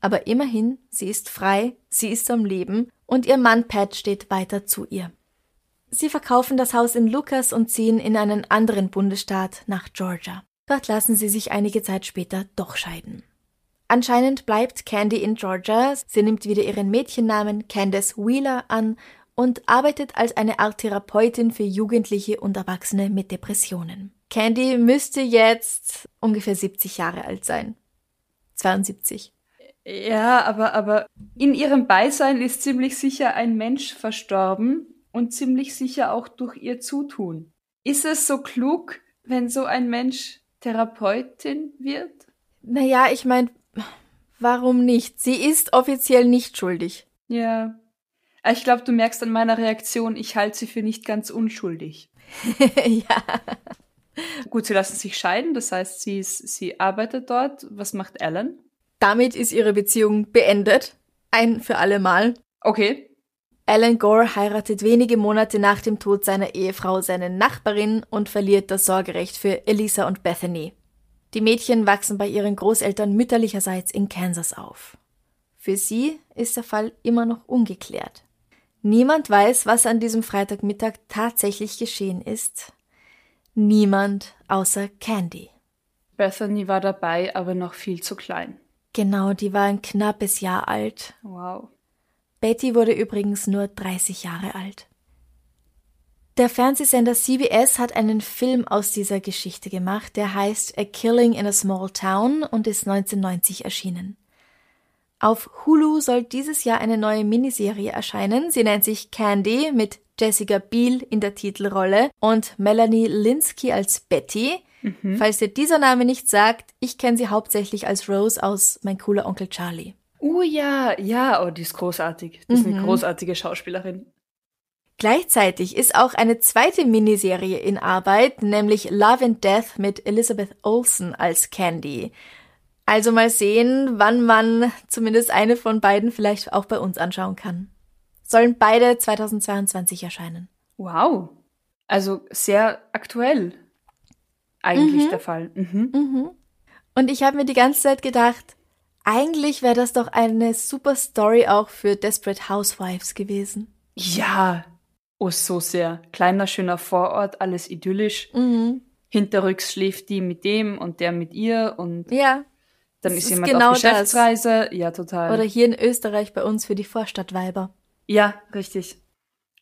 Aber immerhin, sie ist frei, sie ist am Leben und ihr Mann Pat steht weiter zu ihr. Sie verkaufen das Haus in Lucas und ziehen in einen anderen Bundesstaat nach Georgia. Dort lassen sie sich einige Zeit später doch scheiden. Anscheinend bleibt Candy in Georgia. Sie nimmt wieder ihren Mädchennamen Candace Wheeler an und arbeitet als eine Art Therapeutin für Jugendliche und Erwachsene mit Depressionen. Candy müsste jetzt ungefähr 70 Jahre alt sein. 72. Ja, aber, aber in ihrem Beisein ist ziemlich sicher ein Mensch verstorben und ziemlich sicher auch durch ihr Zutun. Ist es so klug, wenn so ein Mensch Therapeutin wird? Naja, ich meine, warum nicht? Sie ist offiziell nicht schuldig. Ja. Ich glaube, du merkst an meiner Reaktion, ich halte sie für nicht ganz unschuldig. ja. Gut, sie lassen sich scheiden, das heißt, sie, ist, sie arbeitet dort. Was macht Alan? Damit ist ihre Beziehung beendet. Ein für alle Mal. Okay. Alan Gore heiratet wenige Monate nach dem Tod seiner Ehefrau seine Nachbarin und verliert das Sorgerecht für Elisa und Bethany. Die Mädchen wachsen bei ihren Großeltern mütterlicherseits in Kansas auf. Für sie ist der Fall immer noch ungeklärt. Niemand weiß, was an diesem Freitagmittag tatsächlich geschehen ist. Niemand außer Candy. Bethany war dabei, aber noch viel zu klein. Genau, die war ein knappes Jahr alt. Wow. Betty wurde übrigens nur 30 Jahre alt. Der Fernsehsender CBS hat einen Film aus dieser Geschichte gemacht, der heißt A Killing in a Small Town und ist 1990 erschienen. Auf Hulu soll dieses Jahr eine neue Miniserie erscheinen. Sie nennt sich Candy mit Jessica Biel in der Titelrolle und Melanie Linsky als Betty. Mhm. Falls dir dieser Name nicht sagt, ich kenne sie hauptsächlich als Rose aus Mein cooler Onkel Charlie. Oh ja, ja, oh, die ist großartig. Die ist eine großartige Schauspielerin. Gleichzeitig ist auch eine zweite Miniserie in Arbeit, nämlich Love and Death mit Elizabeth Olsen als Candy. Also mal sehen, wann man zumindest eine von beiden vielleicht auch bei uns anschauen kann. Sollen beide 2022 erscheinen. Wow. Also sehr aktuell. Eigentlich der Fall. Mhm. Und ich habe mir die ganze Zeit gedacht, eigentlich wäre das doch eine super Story auch für Desperate Housewives gewesen. Ja. Oh, so sehr. Kleiner, schöner Vorort, alles idyllisch. Mhm. hinterrücks schläft die mit dem und der mit ihr und Ja. Dann das ist ist jemand genau auf das. Geschäftsreise. Ja, total. Oder hier in Österreich bei uns für die Vorstadtweiber. ja, richtig.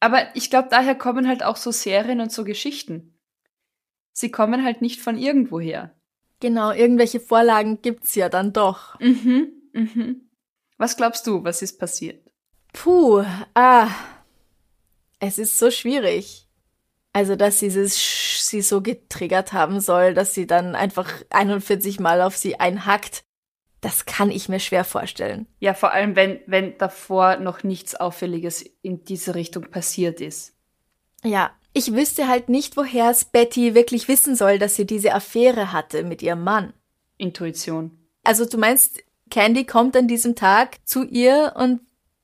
Aber ich glaube, daher kommen halt auch so Serien und so Geschichten. Sie kommen halt nicht von irgendwoher. Genau, irgendwelche Vorlagen gibt's ja dann doch. Mhm, mhm. Was glaubst du, was ist passiert? Puh, ah. Es ist so schwierig. Also, dass dieses Sch sie so getriggert haben soll, dass sie dann einfach 41 Mal auf sie einhackt, das kann ich mir schwer vorstellen. Ja, vor allem, wenn, wenn davor noch nichts Auffälliges in diese Richtung passiert ist. Ja, ich wüsste halt nicht, woher es Betty wirklich wissen soll, dass sie diese Affäre hatte mit ihrem Mann. Intuition. Also du meinst, Candy kommt an diesem Tag zu ihr und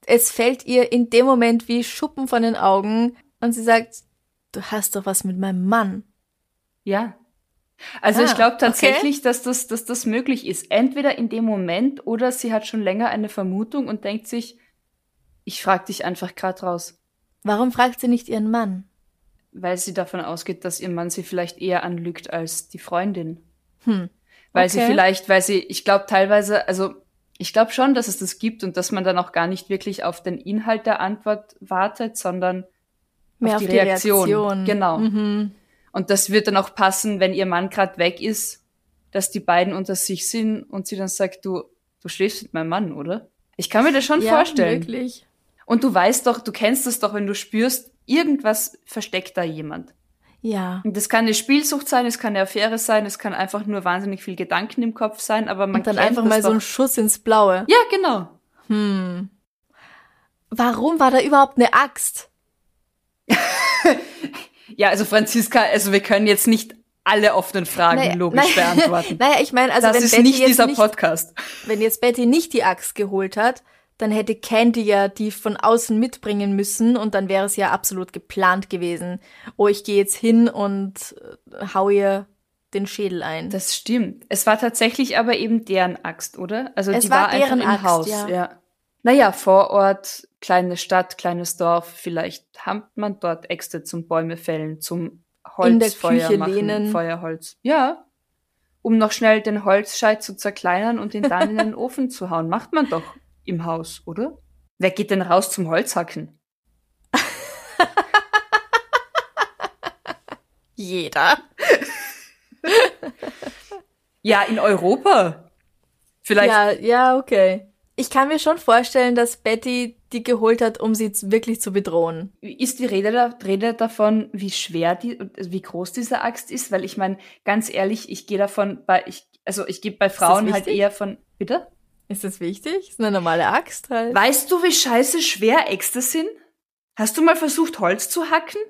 es fällt ihr in dem Moment wie Schuppen von den Augen und sie sagt, du hast doch was mit meinem Mann. Ja. Also Ah, ich glaube okay. tatsächlich, dass, das, dass das möglich ist. Entweder in dem Moment oder sie hat schon länger eine Vermutung und denkt sich, ich frage dich einfach grad raus. Warum fragt sie nicht ihren Mann? Weil sie davon ausgeht, dass ihr Mann sie vielleicht eher anlügt als die Freundin. Hm. Weil sie Okay. vielleicht, weil sie, ich glaube teilweise, also ich glaube schon, dass es das gibt und dass man dann auch gar nicht wirklich auf den Inhalt der Antwort wartet, sondern Mehr auf die, Reaktion. Genau. Mhm. Und das wird dann auch passen, wenn ihr Mann gerade weg ist, dass die beiden unter sich sind und sie dann sagt, du, du schläfst mit meinem Mann, oder? Ich kann mir das schon Ja, vorstellen. Wirklich. Und du weißt doch, du kennst das doch, wenn du spürst, irgendwas versteckt da jemand. Ja. Und das kann eine Spielsucht sein, es kann eine Affäre sein, es kann einfach nur wahnsinnig viel Gedanken im Kopf sein, aber man Und dann einfach mal so doch. ein Schuss ins Blaue. Ja, genau. Hm. Warum war da überhaupt eine Axt? Ja, also Franziska, also wir können jetzt nicht alle offenen Fragen Naja, logisch naja, beantworten. Naja, ich meine, also das wenn ist Betty nicht jetzt dieser nicht, Podcast. wenn jetzt Betty nicht die Axt geholt hat, dann hätte Candy ja die von außen mitbringen müssen und dann wäre es ja absolut geplant gewesen. Oh, ich gehe jetzt hin und äh, hau ihr den Schädel ein. Das stimmt. Es war tatsächlich aber eben deren Axt, oder? Also Es die war war, einfach im Axt, Haus. ja. Ja. Naja, Vorort, kleine Stadt, kleines Dorf. Vielleicht hat man dort Äxte zum Bäume fällen, zum Holzfeuer machen, lehnen. Feuerholz. Ja. Um noch schnell den Holzscheit zu zerkleinern und ihn dann in den Ofen zu hauen. Macht man doch im Haus, oder? Wer geht denn raus zum Holzhacken? Jeder. Ja, in Europa. Vielleicht Ja, ja, okay. Ich kann mir schon vorstellen, dass Betty die geholt hat, um sie wirklich zu bedrohen. Ist die Rede, da, Rede davon, wie schwer die, wie groß diese Axt ist? Weil ich meine, ganz ehrlich, ich gehe davon bei, ich, also ich gehe bei Frauen halt eher von, bitte? Ist das wichtig? Ist eine normale Axt halt. Weißt du, wie scheiße schwer Äxte sind? Hast du mal versucht, Holz zu hacken?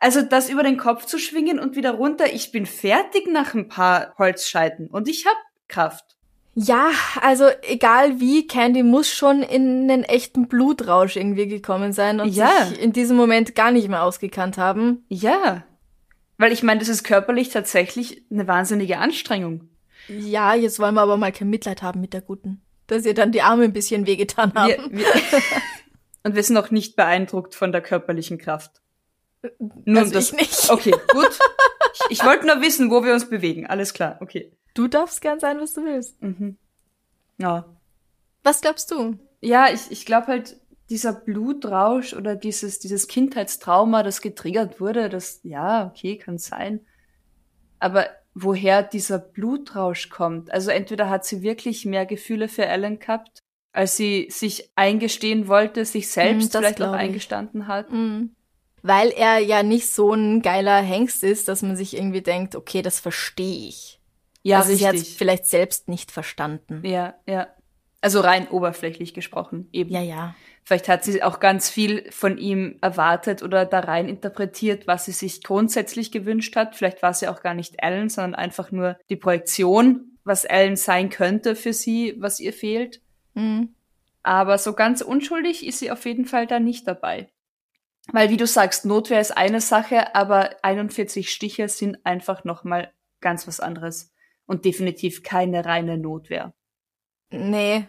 Also das über den Kopf zu schwingen und wieder runter. Ich bin fertig nach ein paar Holzscheiten und ich hab Kraft. Ja, also egal wie, Candy muss schon in einen echten Blutrausch irgendwie gekommen sein und Ja. sich in diesem Moment gar nicht mehr ausgekannt haben. Ja. Weil ich meine, das ist körperlich tatsächlich eine wahnsinnige Anstrengung. Ja, jetzt wollen wir aber mal kein Mitleid haben mit der Guten. Dass ihr dann die Arme ein bisschen wehgetan haben. Wir, wir und wir sind auch nicht beeindruckt von der körperlichen Kraft. Nur Also ich nicht. Okay, gut. Ich, ich wollte nur wissen, wo wir uns bewegen. Alles klar, okay. Du darfst gern sein, was du willst. Mhm. Ja, Was glaubst du? ja ich, ich glaube halt, dieser Blutrausch oder dieses, dieses Kindheitstrauma, das getriggert wurde, das, ja, okay, kann sein. Aber woher dieser Blutrausch kommt, also entweder hat sie wirklich mehr Gefühle für Ellen gehabt, als sie sich eingestehen wollte, sich selbst das vielleicht auch eingestanden hat. Mhm. Weil er ja nicht so ein geiler Hengst ist, dass man sich irgendwie denkt, okay, das verstehe ich. Ja, also sie hat richtig. vielleicht selbst nicht verstanden. Ja, ja. Also rein oberflächlich gesprochen, eben. Ja, ja. Vielleicht hat sie auch ganz viel von ihm erwartet oder da rein interpretiert, was sie sich grundsätzlich gewünscht hat. Vielleicht war sie auch gar nicht Ellen, sondern einfach nur die Projektion, was Ellen sein könnte für sie, was ihr fehlt. Mhm. Aber so ganz unschuldig ist sie auf jeden Fall da nicht dabei. Weil, wie du sagst, Notwehr ist eine Sache, aber 41 Stiche sind einfach nochmal ganz was anderes. Und definitiv keine reine Notwehr. Nee,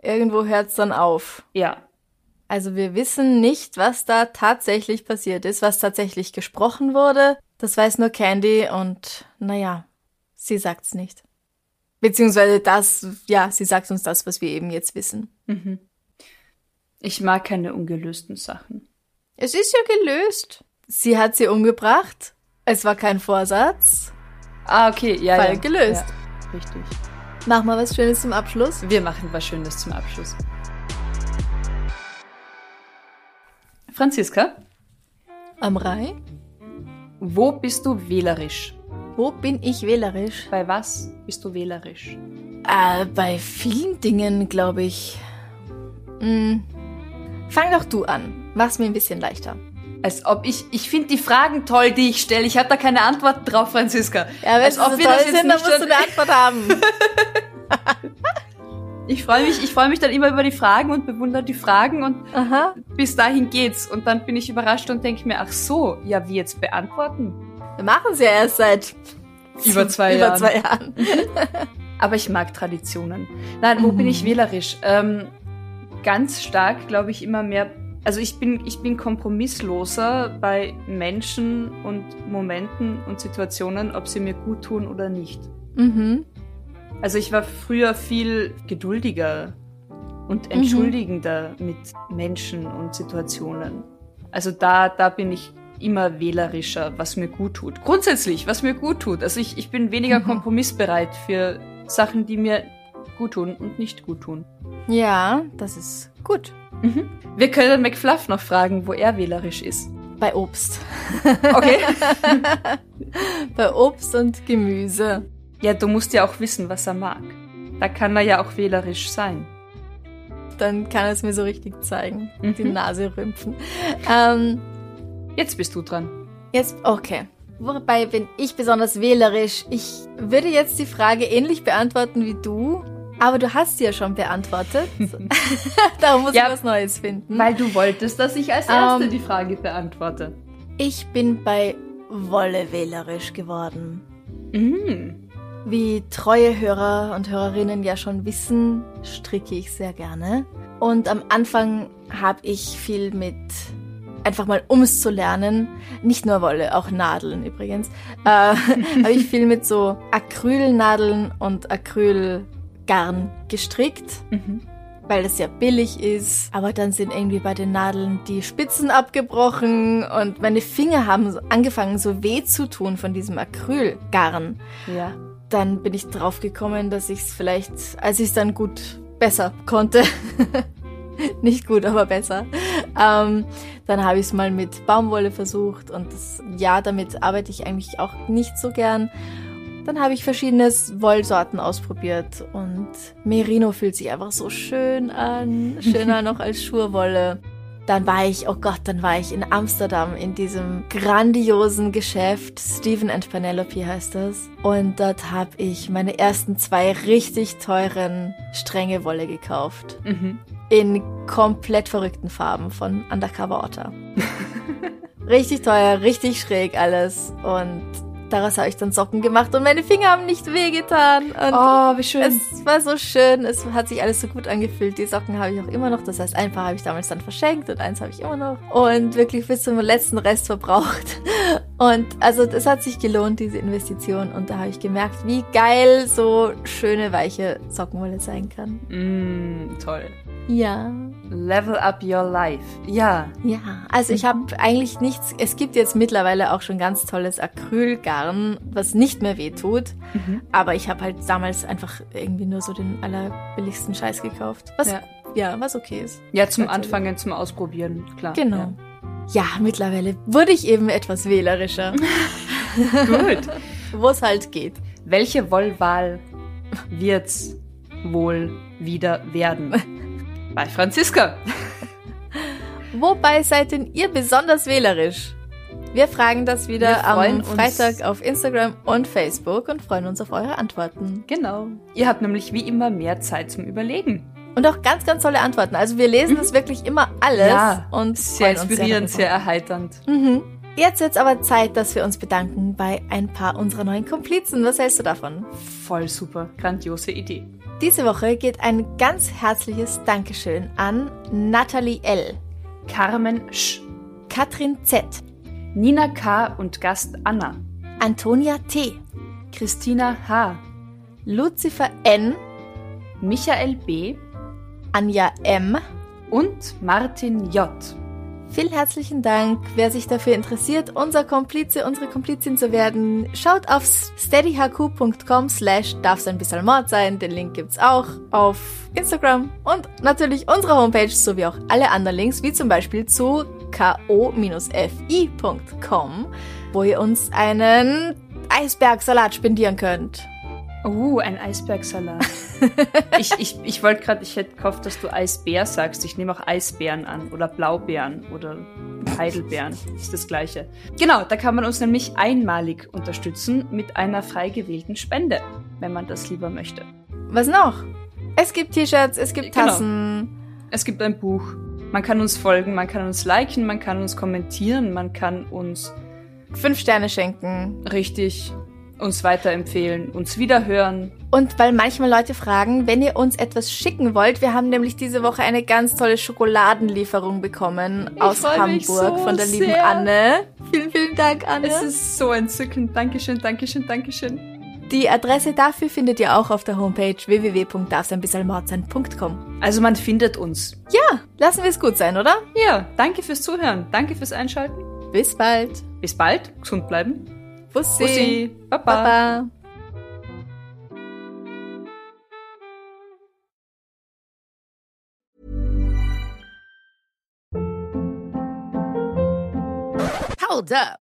irgendwo hört's dann auf. Ja. Also wir wissen nicht, was da tatsächlich passiert ist, was tatsächlich gesprochen wurde. Das weiß nur Candy und naja, sie sagt's nicht. Beziehungsweise das, ja, sie sagt uns das, was wir eben jetzt wissen. Mhm. Ich mag keine ungelösten Sachen. Es ist ja gelöst. Sie hat sie umgebracht. Es war kein Vorsatz. Ah, okay, ja. Fall ja. gelöst. Ja, richtig. Mach mal was Schönes zum Abschluss. Wir machen was Schönes zum Abschluss. Franziska, Am Rai. wo bist du wählerisch? Wo bin ich wählerisch? Bei was bist du wählerisch? Äh, bei vielen Dingen, glaube ich. Hm. Fang doch du an. Mach's mir ein bisschen leichter. Als ob ich, ich finde die Fragen toll, die ich stelle. Ich habe da keine Antworten drauf, Franziska. Ja, wenn Als sie so ob wir toll das jetzt sind, dann musst du eine Antwort haben. Ich freue mich, ich freue mich dann immer über die Fragen und bewundere die Fragen und Aha. bis dahin geht's. Und dann bin ich überrascht und denke mir, ach so, ja, wie jetzt beantworten? Wir machen es ja erst seit Über zwei über Jahren. zwei Jahren. Aber ich mag Traditionen. Nein, wo bin ich wählerisch? Ähm, ganz stark, glaube ich, immer mehr. Also ich bin, ich bin kompromissloser bei Menschen und Momenten und Situationen, ob sie mir gut tun oder nicht. Mhm. Also ich war früher viel geduldiger und entschuldigender mit Menschen und Situationen. Also da, da bin ich immer wählerischer, was mir gut tut. Grundsätzlich, was mir gut tut. Also ich, ich bin weniger kompromissbereit für Sachen, die mir gut tun und nicht gut tun. Ja, das ist gut. Wir können McFluff noch fragen, wo er wählerisch ist. Bei Obst. Okay. Bei Obst und Gemüse. ja, du musst ja auch wissen, was er mag. Da kann er ja auch wählerisch sein. Dann kann es mir so richtig zeigen. Die Mhm. Nase rümpfen. Ähm, Jetzt bist du dran. Jetzt, okay. Wobei bin ich besonders wählerisch. Ich würde jetzt die Frage ähnlich beantworten wie du, aber du hast sie ja schon beantwortet. Darum muss Ja, ich was Neues finden. Weil du wolltest, dass ich als Erste Ähm, die Frage beantworte. ich bin bei Wolle wählerisch geworden. Mm. Wie treue Hörer und Hörerinnen ja schon wissen, stricke ich sehr gerne. Und am Anfang habe ich viel mit einfach mal ums zu lernen, nicht nur Wolle, auch Nadeln übrigens, äh, habe ich viel mit so Acrylnadeln und Acrylgarn gestrickt, Mhm. weil das ja billig ist. Aber dann sind irgendwie bei den Nadeln die Spitzen abgebrochen und meine Finger haben angefangen so weh zu tun von diesem Acrylgarn Ja. dann bin ich drauf gekommen, dass ich es vielleicht, als ich es dann gut besser konnte, nicht gut, aber besser, ähm, dann habe ich es mal mit Baumwolle versucht und das, ja, damit arbeite ich eigentlich auch nicht so gern. Dann habe ich verschiedene Wollsorten ausprobiert und Merino fühlt sich einfach so schön an, schöner noch als Schurwolle. Dann war ich, oh Gott, dann war ich in Amsterdam in diesem grandiosen Geschäft. Stephen and Penelope heißt das. Und dort habe ich meine ersten zwei richtig teuren Stränge Wolle gekauft. Mhm. In komplett verrückten Farben von Undercover Otter. richtig teuer, richtig schräg alles. Und daraus habe ich dann Socken gemacht und meine Finger haben nicht wehgetan. Und Oh, wie schön. es war so schön, es hat sich alles so gut angefühlt. Die Socken habe ich auch immer noch. Das heißt, ein Paar habe ich damals dann verschenkt und eins habe ich immer noch. Und wirklich bis zum letzten Rest verbraucht. Und also es hat sich gelohnt, diese Investition. Und da habe ich gemerkt, wie geil so schöne, weiche Sockenwolle sein kann. Mm, toll. Ja. Level up your life. Ja. Ja, also ich habe eigentlich nichts. Es gibt jetzt mittlerweile auch schon ganz tolles Acrylgarn, was nicht mehr weh tut. Aber ich habe halt damals einfach irgendwie nur so den allerbilligsten Scheiß gekauft. Was Ja. ja, was okay ist. Ja, zum. Anfangen, zum Ausprobieren, klar. Genau. Ja, mittlerweile wurde ich eben etwas wählerischer, Ja. Gut. wo es halt geht. Welche Wollwahl wird's wohl wieder werden? Bei Franziska. Wobei seid denn ihr besonders wählerisch? Wir fragen das wieder am uns. Freitag auf Instagram und Facebook und freuen uns auf eure Antworten. Genau. Ihr habt nämlich wie immer mehr Zeit zum Überlegen. Und auch ganz, ganz tolle Antworten. Also wir lesen das wirklich immer alles Mhm. Ja, und Sehr uns inspirierend, sehr. sehr erheiternd. Mhm. Jetzt wird's aber Zeit, dass wir uns bedanken bei ein paar unserer neuen Komplizen. Was hältst du davon? Voll super, grandiose Idee. Diese Woche geht ein ganz herzliches Dankeschön an Nathalie L., Carmen Sch, Katrin Z., Nina K. und Gast Anna, Antonia T., Christina H., Lucifer N., Michael B. Anja M. und Martin J. Vielen herzlichen Dank. Wer sich dafür interessiert, unser Komplize, unsere Komplizin zu werden, schaut auf steadyhq.com slash darf's ein bisschen Mord sein. Den Link gibt's auch auf Instagram und natürlich unsere Homepage sowie auch alle anderen Links, wie zum Beispiel zu ko-fi.com, wo ihr uns einen Eisbergsalat spendieren könnt. Oh, ein Eisbergsalat. ich ich, ich wollte gerade, ich hätte gehofft, dass du Eisbär sagst. Ich nehme auch Eisbären an oder Blaubeeren oder Heidelbeeren. Ist das gleiche. Genau, da kann man uns nämlich einmalig unterstützen mit einer frei gewählten Spende, wenn man das lieber möchte. Was noch? Es gibt T-Shirts, es gibt Genau. Tassen. Es gibt ein Buch. Man kann uns folgen, man kann uns liken, man kann uns kommentieren, man kann uns Fünf Sterne schenken. richtig uns weiterempfehlen, uns wiederhören. Und weil manchmal Leute fragen, wenn ihr uns etwas schicken wollt, wir haben nämlich diese Woche eine ganz tolle Schokoladenlieferung bekommen Ich aus Hamburg so von der lieben sehr. Anne. Vielen, vielen Dank, Anne. Es ist so entzückend. Dankeschön, Dankeschön, Dankeschön. Die Adresse dafür findet ihr auch auf der Homepage www.darfseinbissalmordsein.com. Also man findet uns. Ja, lassen wir es gut sein, oder? Ja, danke fürs Zuhören. Danke fürs Einschalten. Bis bald. Bis bald. Gesund bleiben. Bussi. Bussi. Baba. Baba. Hold up.